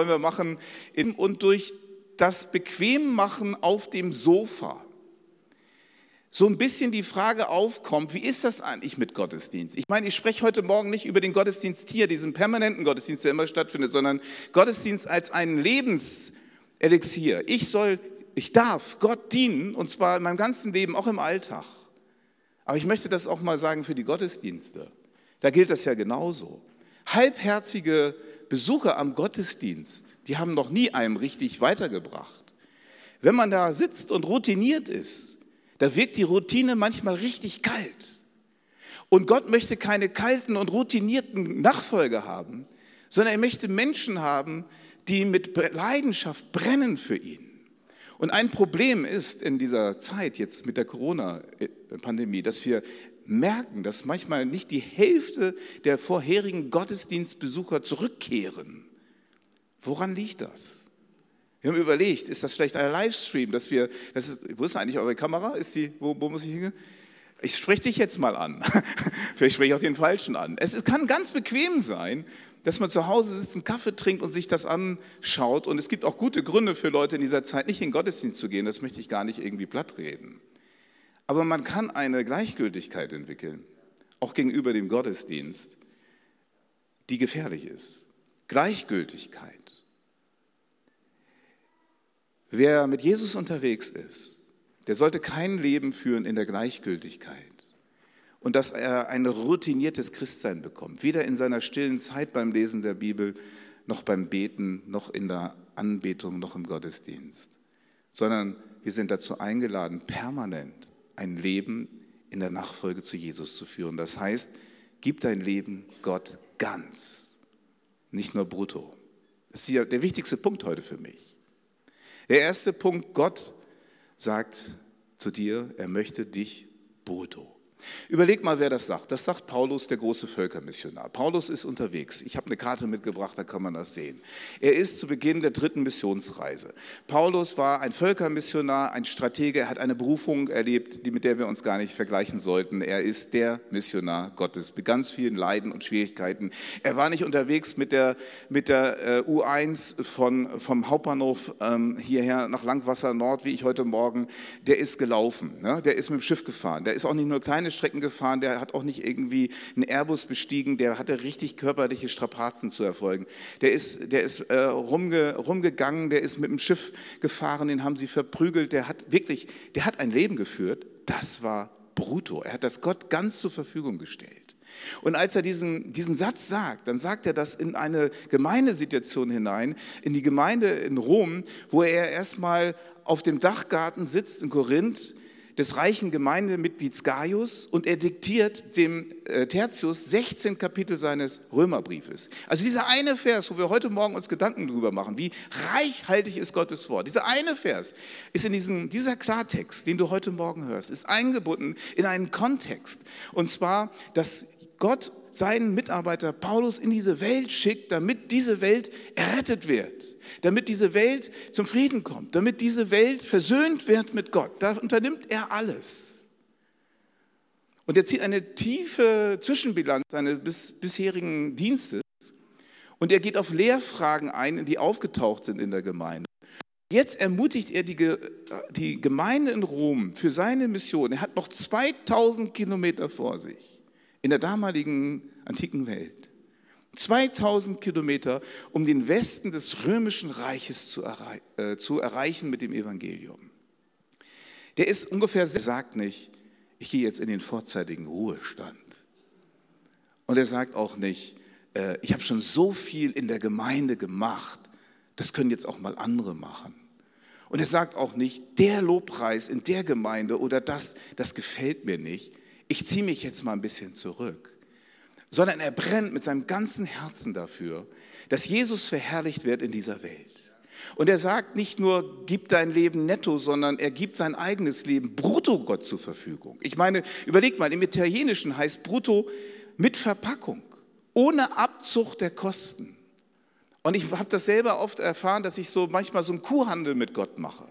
wollen wir machen und durch das Bequemmachen auf dem Sofa so ein bisschen die Frage aufkommt, wie ist das eigentlich mit Gottesdienst? Ich meine, ich spreche heute Morgen nicht über den Gottesdienst hier, diesen permanenten Gottesdienst, der immer stattfindet, sondern Gottesdienst als ein Lebenselixier. Ich soll, ich darf Gott dienen und zwar in meinem ganzen Leben, auch im Alltag. Aber ich möchte das auch mal sagen für die Gottesdienste. Da gilt das ja genauso. Halbherzige Besucher am Gottesdienst, die haben noch nie einem richtig weitergebracht. Wenn man da sitzt und routiniert ist, da wirkt die Routine manchmal richtig kalt. Und Gott möchte keine kalten und routinierten Nachfolger haben, sondern er möchte Menschen haben, die mit Leidenschaft brennen für ihn. Und ein Problem ist in dieser Zeit jetzt mit der Corona-Pandemie, dass wir merken, dass manchmal nicht die Hälfte der vorherigen Gottesdienstbesucher zurückkehren. Woran liegt das? Wir haben überlegt, ist das vielleicht ein Livestream, dass wir, das ist, wo ist eigentlich eure Kamera? Ist die, wo, wo muss ich hingehen? Ich spreche dich jetzt mal an. vielleicht spreche ich auch den Falschen an. Es kann ganz bequem sein, dass man zu Hause sitzt, einen Kaffee trinkt und sich das anschaut. Und es gibt auch gute Gründe für Leute in dieser Zeit, nicht in den Gottesdienst zu gehen. Das möchte ich gar nicht irgendwie plattreden. Aber man kann eine Gleichgültigkeit entwickeln, auch gegenüber dem Gottesdienst, die gefährlich ist. Gleichgültigkeit. Wer mit Jesus unterwegs ist, der sollte kein Leben führen in der Gleichgültigkeit und dass er ein routiniertes Christsein bekommt, weder in seiner stillen Zeit beim Lesen der Bibel, noch beim Beten, noch in der Anbetung, noch im Gottesdienst, sondern wir sind dazu eingeladen, permanent ein Leben in der Nachfolge zu Jesus zu führen. Das heißt, gib dein Leben Gott ganz, nicht nur brutto. Das ist der wichtigste Punkt heute für mich. Der erste Punkt, Gott sagt zu dir, er möchte dich brutto. Überleg mal, wer das sagt. Das sagt Paulus, der große Völkermissionar. Paulus ist unterwegs. Ich habe eine Karte mitgebracht, da kann man das sehen. Er ist zu Beginn der dritten Missionsreise. Paulus war ein Völkermissionar, ein Stratege. Er hat eine Berufung erlebt, die, mit der wir uns gar nicht vergleichen sollten. Er ist der Missionar Gottes mit ganz vielen Leiden und Schwierigkeiten. Er war nicht unterwegs mit der, mit der äh, U1 von, vom Hauptbahnhof ähm, hierher nach Langwasser Nord, wie ich heute Morgen. Der ist gelaufen. Ne? Der ist mit dem Schiff gefahren. Der ist auch nicht nur kleine kleine Strecken gefahren, der hat auch nicht irgendwie einen Airbus bestiegen, der hatte richtig körperliche Strapazen zu erfolgen. Der ist, der ist äh, rumge, rumgegangen, der ist mit dem Schiff gefahren, den haben sie verprügelt, der hat wirklich, der hat ein Leben geführt, das war brutto. Er hat das Gott ganz zur Verfügung gestellt. Und als er diesen, diesen Satz sagt, dann sagt er das in eine Gemeindesituation hinein, in die Gemeinde in Rom, wo er erstmal auf dem Dachgarten sitzt in Korinth des reichen Gemeindemitglieds Gaius und er diktiert dem äh, Tertius 16 Kapitel seines Römerbriefes. Also dieser eine Vers, wo wir heute Morgen uns Gedanken darüber machen, wie reichhaltig ist Gottes Wort. Dieser eine Vers ist in diesem, dieser Klartext, den du heute Morgen hörst, ist eingebunden in einen Kontext. Und zwar, dass Gott seinen Mitarbeiter Paulus in diese Welt schickt, damit diese Welt errettet wird damit diese Welt zum Frieden kommt, damit diese Welt versöhnt wird mit Gott. Da unternimmt er alles. Und er zieht eine tiefe Zwischenbilanz seines bisherigen Dienstes und er geht auf Lehrfragen ein, die aufgetaucht sind in der Gemeinde. Jetzt ermutigt er die, die Gemeinde in Rom für seine Mission. Er hat noch 2000 Kilometer vor sich in der damaligen antiken Welt. 2000 Kilometer, um den Westen des römischen Reiches zu, errei äh, zu erreichen mit dem Evangelium. Der ist ungefähr, er sagt nicht, ich gehe jetzt in den vorzeitigen Ruhestand. Und er sagt auch nicht, äh, ich habe schon so viel in der Gemeinde gemacht, das können jetzt auch mal andere machen. Und er sagt auch nicht, der Lobpreis in der Gemeinde oder das, das gefällt mir nicht, ich ziehe mich jetzt mal ein bisschen zurück sondern er brennt mit seinem ganzen Herzen dafür, dass Jesus verherrlicht wird in dieser Welt. Und er sagt nicht nur, gib dein Leben netto, sondern er gibt sein eigenes Leben brutto Gott zur Verfügung. Ich meine, überleg mal, im Italienischen heißt brutto mit Verpackung, ohne Abzug der Kosten. Und ich habe das selber oft erfahren, dass ich so manchmal so einen Kuhhandel mit Gott mache.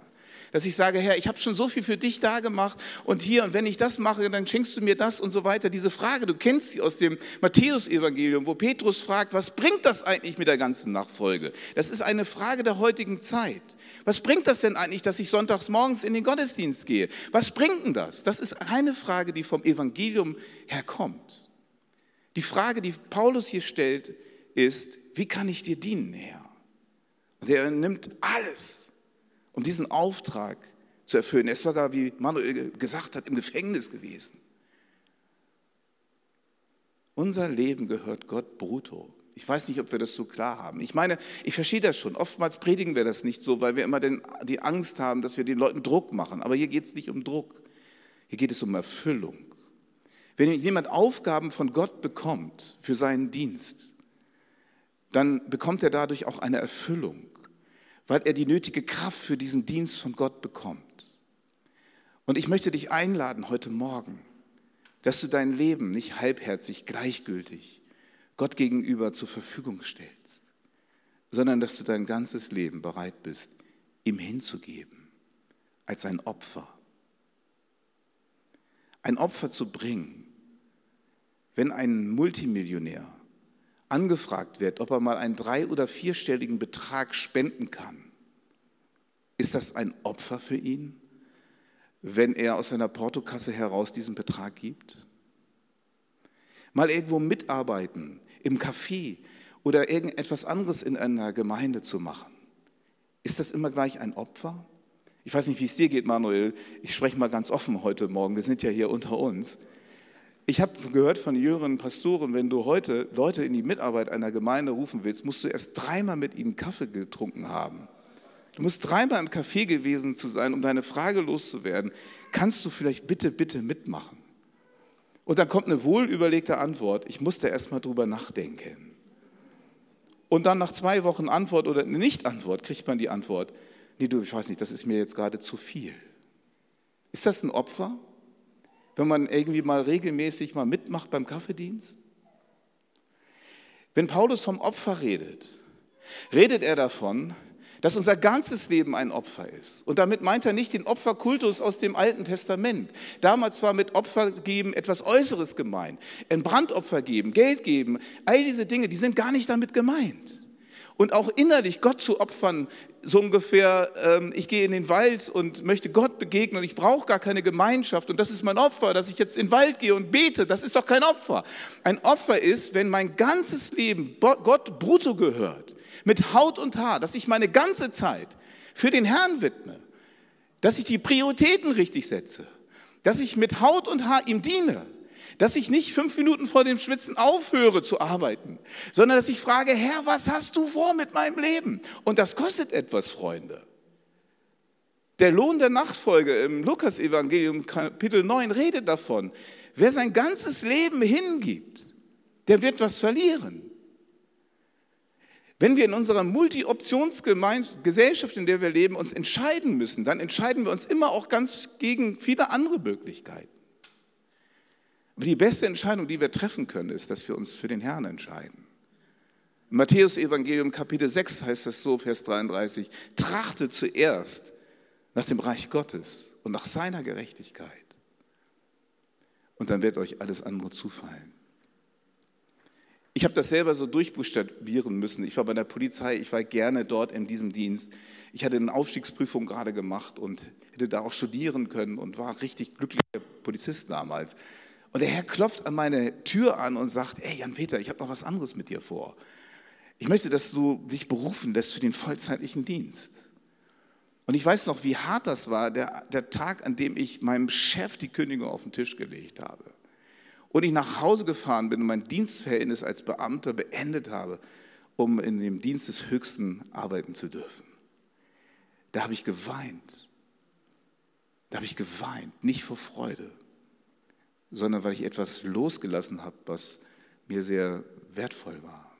Dass ich sage, Herr, ich habe schon so viel für dich da gemacht und hier, und wenn ich das mache, dann schenkst du mir das und so weiter. Diese Frage, du kennst sie aus dem Matthäusevangelium, wo Petrus fragt, was bringt das eigentlich mit der ganzen Nachfolge? Das ist eine Frage der heutigen Zeit. Was bringt das denn eigentlich, dass ich sonntags morgens in den Gottesdienst gehe? Was bringt denn das? Das ist eine Frage, die vom Evangelium herkommt. Die Frage, die Paulus hier stellt, ist, wie kann ich dir dienen, Herr? Und er nimmt alles, um diesen Auftrag zu erfüllen. Er ist sogar, wie Manuel gesagt hat, im Gefängnis gewesen. Unser Leben gehört Gott brutto. Ich weiß nicht, ob wir das so klar haben. Ich meine, ich verstehe das schon. Oftmals predigen wir das nicht so, weil wir immer den, die Angst haben, dass wir den Leuten Druck machen. Aber hier geht es nicht um Druck. Hier geht es um Erfüllung. Wenn jemand Aufgaben von Gott bekommt für seinen Dienst, dann bekommt er dadurch auch eine Erfüllung, weil er die nötige Kraft für diesen Dienst von Gott bekommt. Und ich möchte dich einladen heute Morgen, dass du dein Leben nicht halbherzig, gleichgültig Gott gegenüber zur Verfügung stellst, sondern dass du dein ganzes Leben bereit bist, ihm hinzugeben, als ein Opfer. Ein Opfer zu bringen, wenn ein Multimillionär angefragt wird, ob er mal einen drei- oder vierstelligen Betrag spenden kann, ist das ein Opfer für ihn, wenn er aus seiner Portokasse heraus diesen Betrag gibt? Mal irgendwo mitarbeiten, im Café oder irgendetwas anderes in einer Gemeinde zu machen. Ist das immer gleich ein Opfer? Ich weiß nicht, wie es dir geht, Manuel. Ich spreche mal ganz offen heute Morgen. Wir sind ja hier unter uns. Ich habe gehört von jüngeren Pastoren, wenn du heute Leute in die Mitarbeit einer Gemeinde rufen willst, musst du erst dreimal mit ihnen Kaffee getrunken haben. Du musst dreimal im Café gewesen zu sein, um deine Frage loszuwerden. Kannst du vielleicht bitte, bitte mitmachen? Und dann kommt eine wohlüberlegte Antwort. Ich musste erst mal drüber nachdenken. Und dann nach zwei Wochen Antwort oder Nicht-Antwort kriegt man die Antwort. Nee, du, ich weiß nicht, das ist mir jetzt gerade zu viel. Ist das ein Opfer? Wenn man irgendwie mal regelmäßig mal mitmacht beim Kaffeedienst? Wenn Paulus vom Opfer redet, redet er davon, dass unser ganzes Leben ein Opfer ist. Und damit meint er nicht den Opferkultus aus dem Alten Testament. Damals war mit Opfer geben etwas Äußeres gemeint. Ein Brandopfer geben, Geld geben, all diese Dinge, die sind gar nicht damit gemeint und auch innerlich Gott zu opfern, so ungefähr, ähm, ich gehe in den Wald und möchte Gott begegnen und ich brauche gar keine Gemeinschaft und das ist mein Opfer, dass ich jetzt in den Wald gehe und bete, das ist doch kein Opfer. Ein Opfer ist, wenn mein ganzes Leben Gott brutto gehört, mit Haut und Haar, dass ich meine ganze Zeit für den Herrn widme, dass ich die Prioritäten richtig setze, dass ich mit Haut und Haar ihm diene dass ich nicht fünf Minuten vor dem Schwitzen aufhöre zu arbeiten, sondern dass ich frage, Herr, was hast du vor mit meinem Leben? Und das kostet etwas, Freunde. Der Lohn der Nachfolge im Lukas-Evangelium Kapitel 9 redet davon. Wer sein ganzes Leben hingibt, der wird was verlieren. Wenn wir in unserer Multi-Optionsgesellschaft, in der wir leben, uns entscheiden müssen, dann entscheiden wir uns immer auch ganz gegen viele andere Möglichkeiten. Aber die beste Entscheidung, die wir treffen können, ist, dass wir uns für den Herrn entscheiden. Im Matthäus Evangelium Kapitel 6 heißt es so, Vers 33, trachtet zuerst nach dem Reich Gottes und nach seiner Gerechtigkeit. Und dann wird euch alles andere zufallen. Ich habe das selber so durchbuchstabieren müssen. Ich war bei der Polizei, ich war gerne dort in diesem Dienst. Ich hatte eine Aufstiegsprüfung gerade gemacht und hätte da auch studieren können und war richtig glücklicher Polizist damals. Und der Herr klopft an meine Tür an und sagt, ey Jan-Peter, ich habe noch was anderes mit dir vor. Ich möchte, dass du dich berufen lässt für den vollzeitlichen Dienst. Und ich weiß noch, wie hart das war, der, der Tag, an dem ich meinem Chef die Kündigung auf den Tisch gelegt habe. Und ich nach Hause gefahren bin und mein Dienstverhältnis als Beamter beendet habe, um in dem Dienst des Höchsten arbeiten zu dürfen. Da habe ich geweint. Da habe ich geweint, nicht vor Freude, sondern weil ich etwas losgelassen habe, was mir sehr wertvoll war.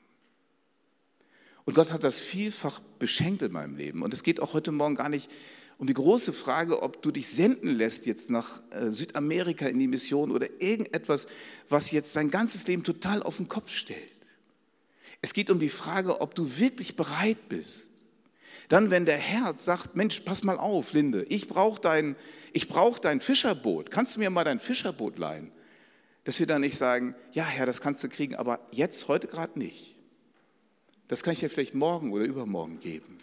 Und Gott hat das vielfach beschenkt in meinem Leben. Und es geht auch heute Morgen gar nicht um die große Frage, ob du dich senden lässt jetzt nach äh, Südamerika in die Mission oder irgendetwas, was jetzt dein ganzes Leben total auf den Kopf stellt. Es geht um die Frage, ob du wirklich bereit bist, Dann, wenn der Herz sagt, Mensch, pass mal auf, Linde, ich brauche dein, brauch dein Fischerboot. Kannst du mir mal dein Fischerboot leihen? Dass wir dann nicht sagen, ja, Herr, das kannst du kriegen, aber jetzt, heute gerade nicht. Das kann ich dir vielleicht morgen oder übermorgen geben.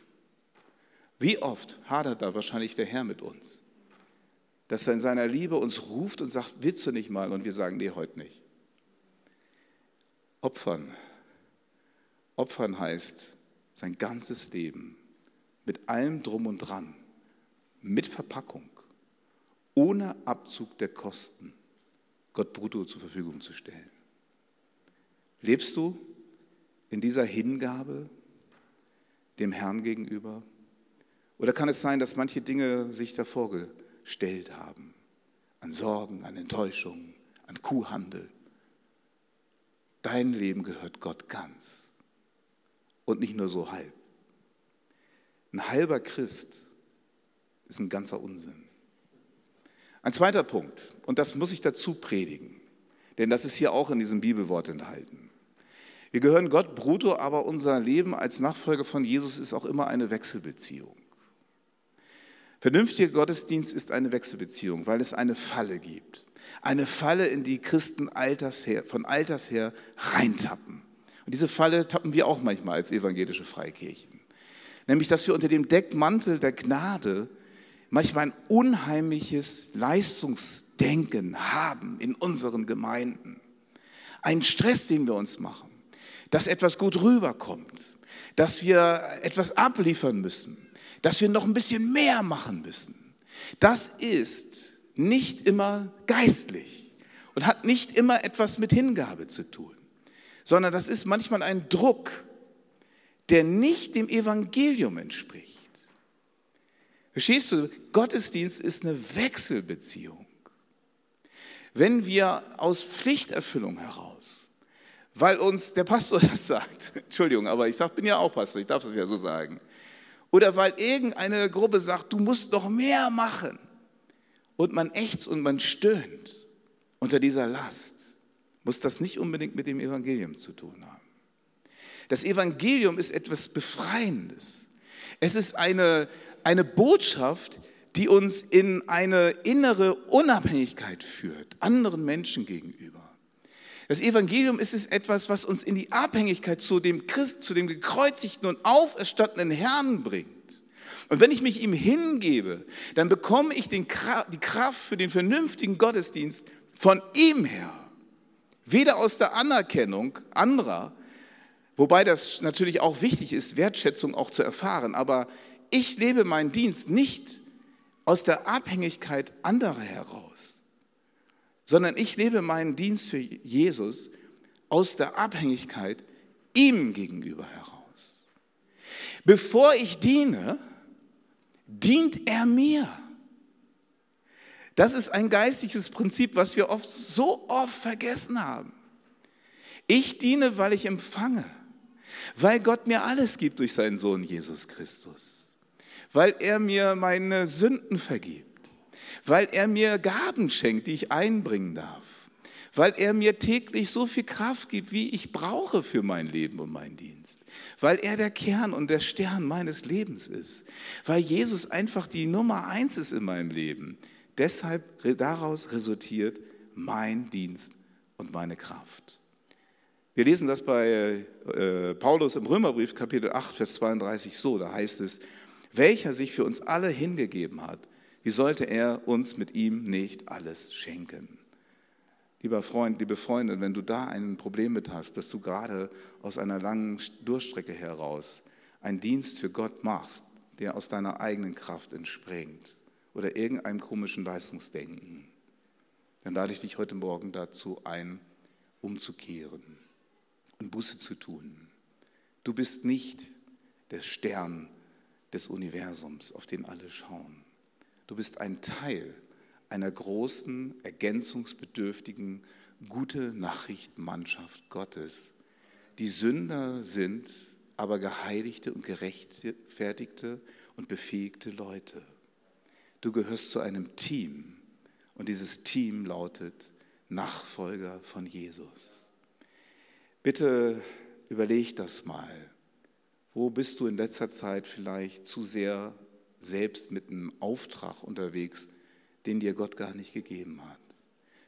Wie oft hadert da wahrscheinlich der Herr mit uns? Dass er in seiner Liebe uns ruft und sagt, willst du nicht mal? Und wir sagen, nee, heute nicht. Opfern. Opfern heißt sein ganzes Leben mit allem drum und dran, mit Verpackung, ohne Abzug der Kosten, Gott brutto zur Verfügung zu stellen. Lebst du in dieser Hingabe dem Herrn gegenüber? Oder kann es sein, dass manche Dinge sich davor gestellt haben? An Sorgen, an Enttäuschungen, an Kuhhandel. Dein Leben gehört Gott ganz und nicht nur so halb. Ein halber Christ ist ein ganzer Unsinn. Ein zweiter Punkt, und das muss ich dazu predigen, denn das ist hier auch in diesem Bibelwort enthalten. Wir gehören Gott brutto, aber unser Leben als Nachfolger von Jesus ist auch immer eine Wechselbeziehung. Vernünftiger Gottesdienst ist eine Wechselbeziehung, weil es eine Falle gibt. Eine Falle, in die Christen alters her, von alters her reintappen. Und diese Falle tappen wir auch manchmal als evangelische Freikirchen nämlich dass wir unter dem Deckmantel der Gnade manchmal ein unheimliches Leistungsdenken haben in unseren Gemeinden. Einen Stress, den wir uns machen, dass etwas gut rüberkommt, dass wir etwas abliefern müssen, dass wir noch ein bisschen mehr machen müssen. Das ist nicht immer geistlich und hat nicht immer etwas mit Hingabe zu tun, sondern das ist manchmal ein Druck, der nicht dem Evangelium entspricht. Verstehst du? Gottesdienst ist eine Wechselbeziehung. Wenn wir aus Pflichterfüllung heraus, weil uns der Pastor das sagt, Entschuldigung, aber ich sag, bin ja auch Pastor, ich darf das ja so sagen, oder weil irgendeine Gruppe sagt, du musst noch mehr machen und man ächzt und man stöhnt unter dieser Last, muss das nicht unbedingt mit dem Evangelium zu tun haben. Das Evangelium ist etwas Befreiendes. Es ist eine, eine Botschaft, die uns in eine innere Unabhängigkeit führt, anderen Menschen gegenüber. Das Evangelium ist es etwas, was uns in die Abhängigkeit zu dem Christ, zu dem gekreuzigten und auferstandenen Herrn bringt. Und wenn ich mich ihm hingebe, dann bekomme ich den, die Kraft für den vernünftigen Gottesdienst von ihm her. Weder aus der Anerkennung anderer, Wobei das natürlich auch wichtig ist, Wertschätzung auch zu erfahren. Aber ich lebe meinen Dienst nicht aus der Abhängigkeit anderer heraus, sondern ich lebe meinen Dienst für Jesus aus der Abhängigkeit ihm gegenüber heraus. Bevor ich diene, dient er mir. Das ist ein geistliches Prinzip, was wir oft so oft vergessen haben. Ich diene, weil ich empfange weil Gott mir alles gibt durch seinen Sohn Jesus Christus, weil er mir meine Sünden vergibt, weil er mir Gaben schenkt, die ich einbringen darf, weil er mir täglich so viel Kraft gibt, wie ich brauche für mein Leben und meinen Dienst, weil er der Kern und der Stern meines Lebens ist, weil Jesus einfach die Nummer eins ist in meinem Leben. Deshalb daraus resultiert mein Dienst und meine Kraft. Wir lesen das bei äh, Paulus im Römerbrief Kapitel 8, Vers 32 so, da heißt es, welcher sich für uns alle hingegeben hat, wie sollte er uns mit ihm nicht alles schenken? Lieber Freund, liebe Freundin, wenn du da ein Problem mit hast, dass du gerade aus einer langen Durchstrecke heraus einen Dienst für Gott machst, der aus deiner eigenen Kraft entspringt oder irgendeinem komischen Leistungsdenken, dann lade ich dich heute Morgen dazu ein, umzukehren und Buße zu tun. Du bist nicht der Stern des Universums, auf den alle schauen. Du bist ein Teil einer großen, ergänzungsbedürftigen, gute Nachrichtenmannschaft Gottes, die Sünder sind, aber geheiligte und gerechtfertigte und befähigte Leute. Du gehörst zu einem Team und dieses Team lautet Nachfolger von Jesus. Bitte überleg das mal. Wo bist du in letzter Zeit vielleicht zu sehr selbst mit einem Auftrag unterwegs, den dir Gott gar nicht gegeben hat?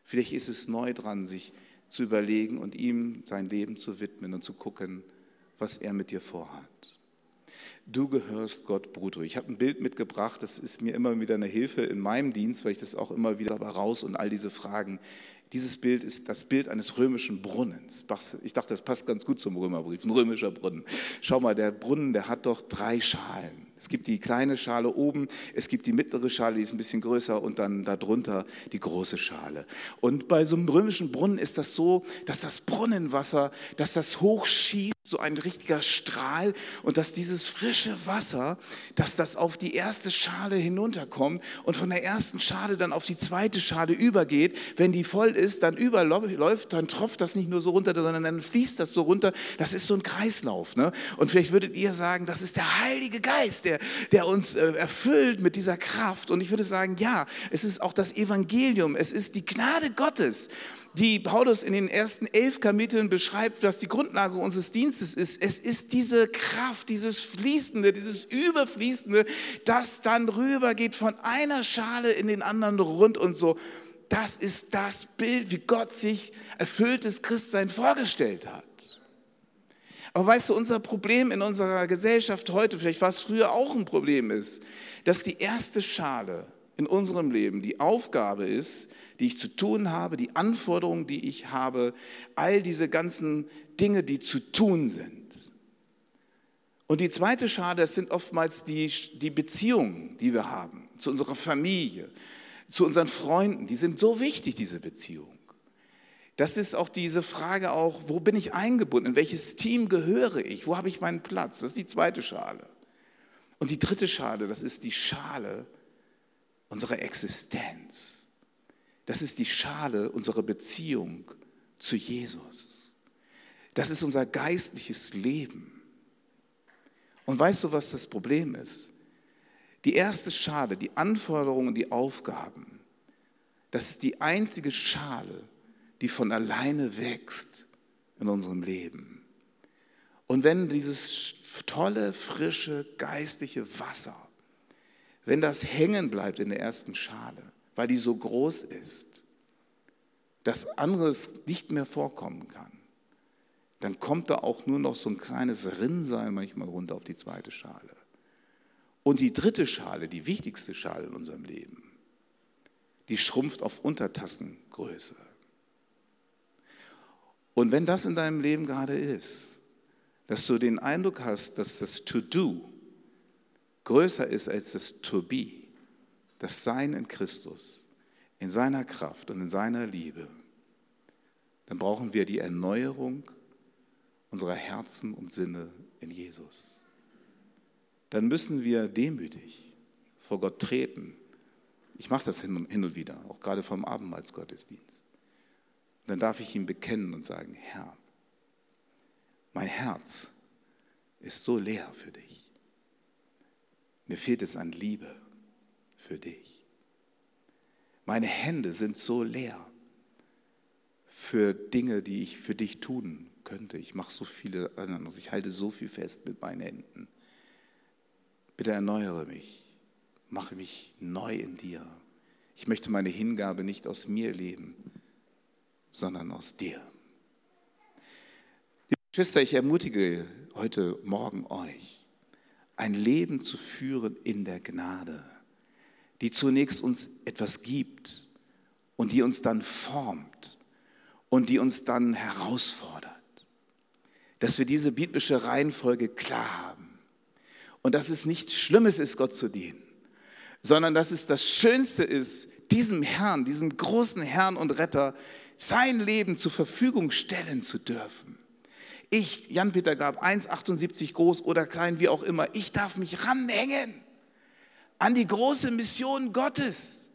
Vielleicht ist es neu dran, sich zu überlegen und ihm sein Leben zu widmen und zu gucken, was er mit dir vorhat. Du gehörst Gott, Bruder. Ich habe ein Bild mitgebracht, das ist mir immer wieder eine Hilfe in meinem Dienst, weil ich das auch immer wieder raus und all diese Fragen. Dieses Bild ist das Bild eines römischen Brunnens. Ich dachte, das passt ganz gut zum Römerbrief, ein römischer Brunnen. Schau mal, der Brunnen, der hat doch drei Schalen. Es gibt die kleine Schale oben, es gibt die mittlere Schale, die ist ein bisschen größer und dann darunter die große Schale. Und bei so einem römischen Brunnen ist das so, dass das Brunnenwasser, dass das hochschießt, so ein richtiger Strahl und dass dieses frische Wasser, dass das auf die erste Schale hinunterkommt und von der ersten Schale dann auf die zweite Schale übergeht. Wenn die voll ist, dann überläuft, dann tropft das nicht nur so runter, sondern dann fließt das so runter. Das ist so ein Kreislauf. Ne? Und vielleicht würdet ihr sagen, das ist der Heilige Geist, der, der uns äh, erfüllt mit dieser Kraft. Und ich würde sagen, ja, es ist auch das Evangelium, es ist die Gnade Gottes, die Paulus in den ersten elf Kapiteln beschreibt, was die Grundlage unseres Dienstes ist. Es ist diese Kraft, dieses Fließende, dieses Überfließende, das dann rübergeht von einer Schale in den anderen rund und so. Das ist das Bild, wie Gott sich erfülltes Christsein vorgestellt hat. Aber weißt du, unser Problem in unserer Gesellschaft heute, vielleicht war es früher auch ein Problem ist, dass die erste Schale in unserem Leben die Aufgabe ist, die ich zu tun habe, die Anforderungen, die ich habe, all diese ganzen Dinge, die zu tun sind. Und die zweite Schale, das sind oftmals die, die Beziehungen, die wir haben zu unserer Familie, zu unseren Freunden. Die sind so wichtig, diese Beziehungen. Das ist auch diese Frage auch, wo bin ich eingebunden? In welches Team gehöre ich? Wo habe ich meinen Platz? Das ist die zweite Schale. Und die dritte Schale, das ist die Schale unserer Existenz. Das ist die Schale unserer Beziehung zu Jesus. Das ist unser geistliches Leben. Und weißt du, was das Problem ist? Die erste Schale, die Anforderungen, die Aufgaben, das ist die einzige Schale, die von alleine wächst in unserem Leben. Und wenn dieses tolle, frische, geistliche Wasser, wenn das hängen bleibt in der ersten Schale, weil die so groß ist, dass anderes nicht mehr vorkommen kann, dann kommt da auch nur noch so ein kleines Rinnsal manchmal runter auf die zweite Schale. Und die dritte Schale, die wichtigste Schale in unserem Leben, die schrumpft auf Untertassengröße. Und wenn das in deinem Leben gerade ist, dass du den Eindruck hast, dass das To-Do größer ist als das To-Be, das Sein in Christus, in seiner Kraft und in seiner Liebe, dann brauchen wir die Erneuerung unserer Herzen und Sinne in Jesus. Dann müssen wir demütig vor Gott treten. Ich mache das hin und wieder, auch gerade vom Abendmahlsgottesdienst dann darf ich ihm bekennen und sagen, Herr, mein Herz ist so leer für dich. Mir fehlt es an Liebe für dich. Meine Hände sind so leer für Dinge, die ich für dich tun könnte. Ich mache so viele anderes. Ich halte so viel fest mit meinen Händen. Bitte erneuere mich. Mache mich neu in dir. Ich möchte meine Hingabe nicht aus mir leben, sondern aus dir. Liebe Geschwister, ich ermutige heute Morgen euch, ein Leben zu führen in der Gnade, die zunächst uns etwas gibt und die uns dann formt und die uns dann herausfordert. Dass wir diese biblische Reihenfolge klar haben und dass es nichts Schlimmes ist, Gott zu dienen, sondern dass es das Schönste ist, diesem Herrn, diesem großen Herrn und Retter sein Leben zur Verfügung stellen zu dürfen. Ich, Jan-Peter Gab, 1,78 groß oder klein, wie auch immer, ich darf mich ranhängen an die große Mission Gottes.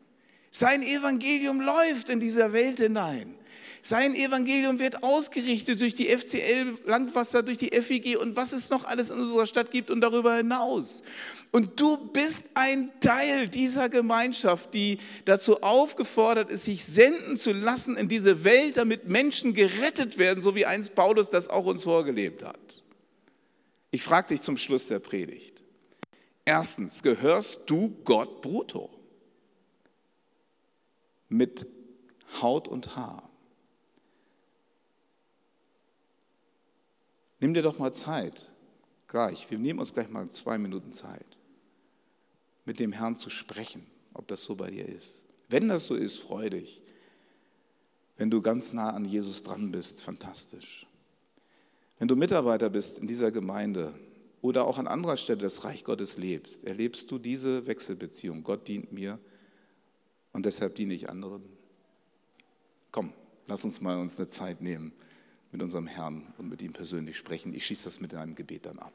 Sein Evangelium läuft in dieser Welt hinein. Sein Evangelium wird ausgerichtet durch die FCL Langwasser, durch die FIG und was es noch alles in unserer Stadt gibt und darüber hinaus. Und du bist ein Teil dieser Gemeinschaft, die dazu aufgefordert ist, sich senden zu lassen in diese Welt, damit Menschen gerettet werden, so wie einst Paulus das auch uns vorgelebt hat. Ich frage dich zum Schluss der Predigt. Erstens, gehörst du Gott brutto? Mit Haut und Haar. Nimm dir doch mal Zeit, gleich, wir nehmen uns gleich mal zwei Minuten Zeit, mit dem Herrn zu sprechen, ob das so bei dir ist. Wenn das so ist, freu dich. Wenn du ganz nah an Jesus dran bist, fantastisch. Wenn du Mitarbeiter bist in dieser Gemeinde oder auch an anderer Stelle das Reich Gottes lebst, erlebst du diese Wechselbeziehung. Gott dient mir und deshalb diene ich anderen. Komm, lass uns mal uns eine Zeit nehmen mit unserem Herrn und mit ihm persönlich sprechen. Ich schieße das mit einem Gebet dann ab.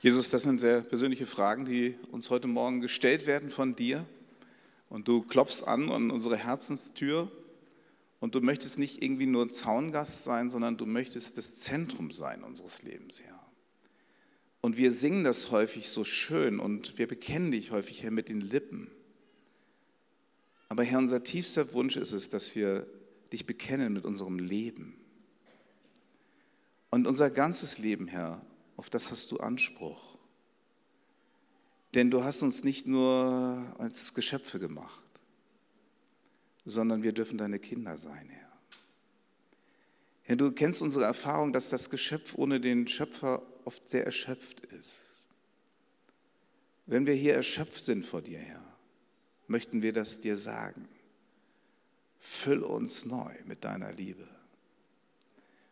Jesus, das sind sehr persönliche Fragen, die uns heute Morgen gestellt werden von dir. Und du klopfst an an unsere Herzenstür und du möchtest nicht irgendwie nur Zaungast sein, sondern du möchtest das Zentrum sein unseres Lebens, Herr. Und wir singen das häufig so schön und wir bekennen dich häufig, Herr, mit den Lippen. Aber Herr, unser tiefster Wunsch ist es, dass wir dich bekennen mit unserem Leben. Und unser ganzes Leben, Herr, auf das hast du Anspruch. Denn du hast uns nicht nur als Geschöpfe gemacht, sondern wir dürfen deine Kinder sein, Herr. Herr, du kennst unsere Erfahrung, dass das Geschöpf ohne den Schöpfer oft sehr erschöpft ist. Wenn wir hier erschöpft sind vor dir, Herr, möchten wir das dir sagen. Füll uns neu mit deiner Liebe.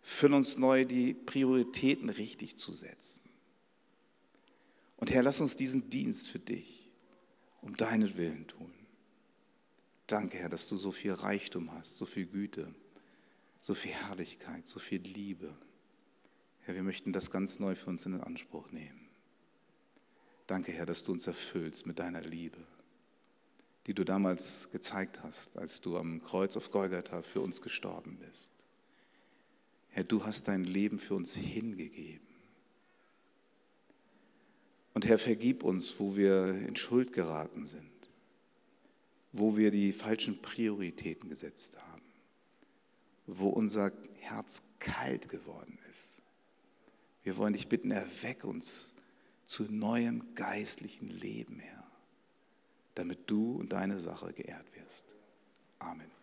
Füll uns neu, die Prioritäten richtig zu setzen. Und Herr, lass uns diesen Dienst für dich um deinen Willen tun. Danke, Herr, dass du so viel Reichtum hast, so viel Güte, so viel Herrlichkeit, so viel Liebe. Herr, wir möchten das ganz neu für uns in Anspruch nehmen. Danke, Herr, dass du uns erfüllst mit deiner Liebe, die du damals gezeigt hast, als du am Kreuz auf Golgatha für uns gestorben bist. Herr, du hast dein Leben für uns hingegeben. Und Herr, vergib uns, wo wir in Schuld geraten sind, wo wir die falschen Prioritäten gesetzt haben, wo unser Herz kalt geworden ist. Wir wollen dich bitten, erweck uns zu neuem geistlichen Leben, Herr, damit du und deine Sache geehrt wirst. Amen.